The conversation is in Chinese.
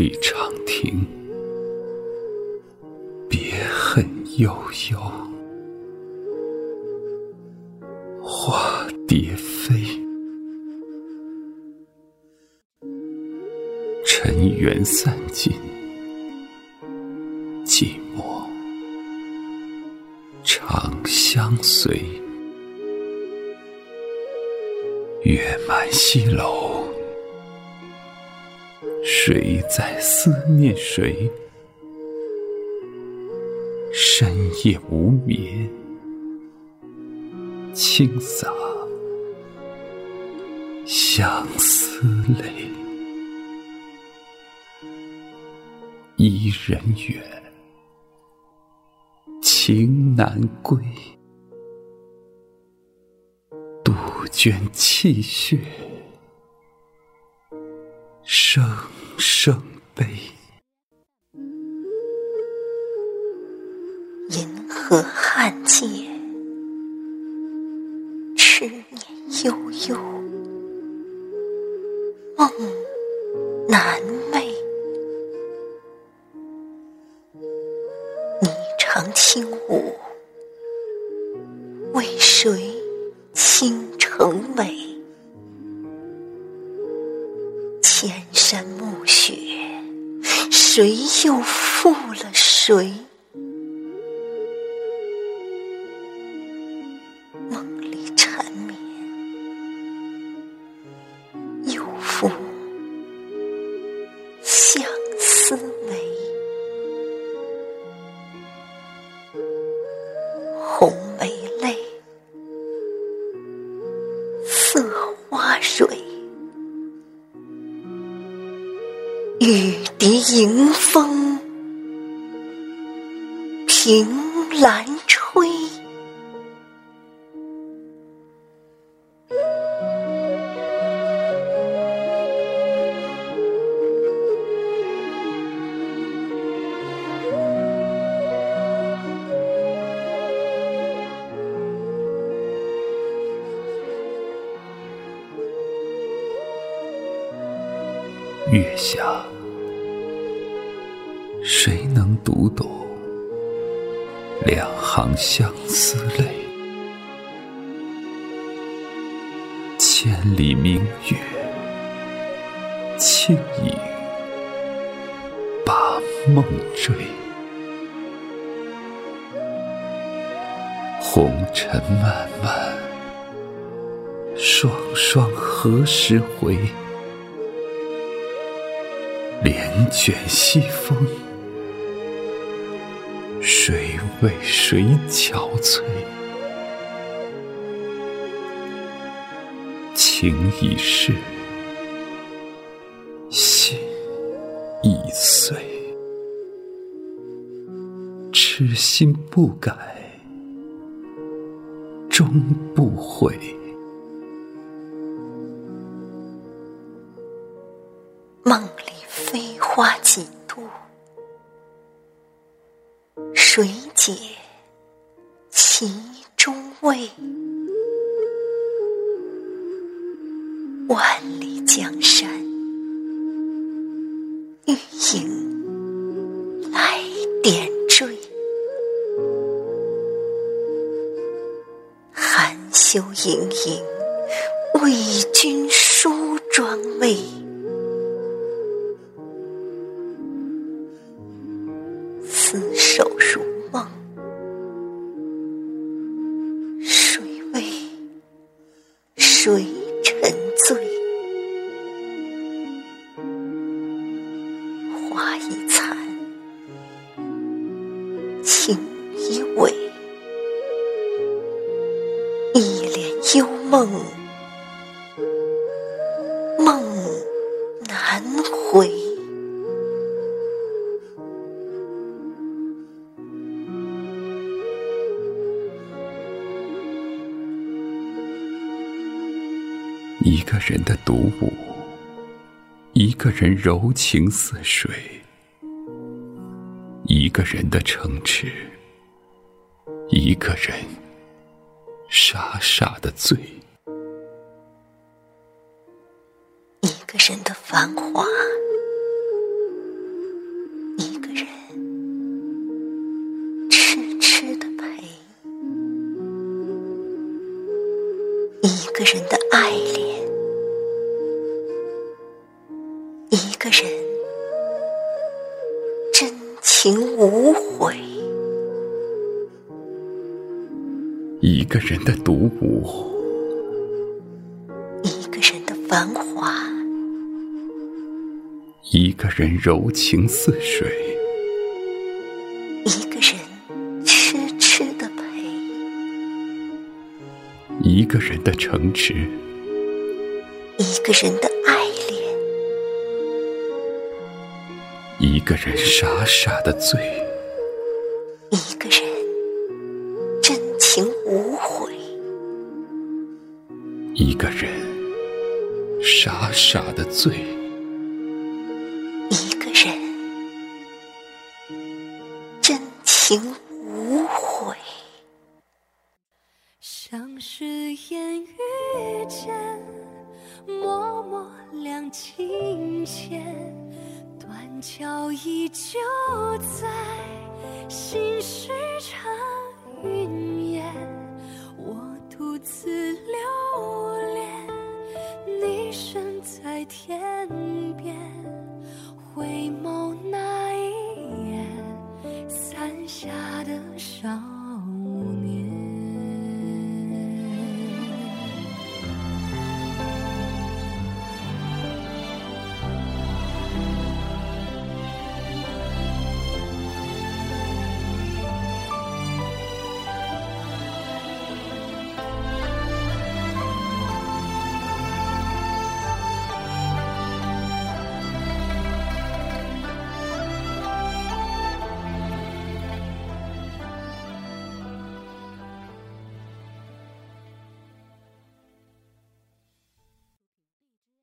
里长亭，别恨悠悠，花蝶飞。尘缘散尽，寂寞长相随。月满西楼，谁在思念谁？深夜无眠，轻洒相思泪。伊人远，情难归。杜鹃泣血，声声悲。银河汉界，痴念悠悠，梦难寐。长轻舞，谁又负了谁？玉笛迎风，凭栏吹。月下，谁能读懂两行相思泪？千里明月，轻影把梦追。红尘漫漫，双双何时回？帘卷西风，为谁憔悴？情已逝，心已碎，痴心不改，终不悔。梦里飞花几度，谁解其中味？万里江山，玉影来点缀。含羞盈盈，为君梳妆袂。厮守如花已残，情已萎，一帘幽梦，梦难回。一个人的独舞，一个人柔情似水一个人的城池一个人傻傻的醉。一个人的繁华一个人痴痴的陪一个人的个人真情无悔，一个人的独舞，一个人的繁华，一个人柔情似水，一个人痴痴的陪，一个人的城池，一个人的一个人傻傻的醉，一个人真情无悔，一个人傻傻的醉，一个人真情无悔。像是烟雨间，默默两依旧在心事成云烟，我独自留恋，你身在天边，回眸。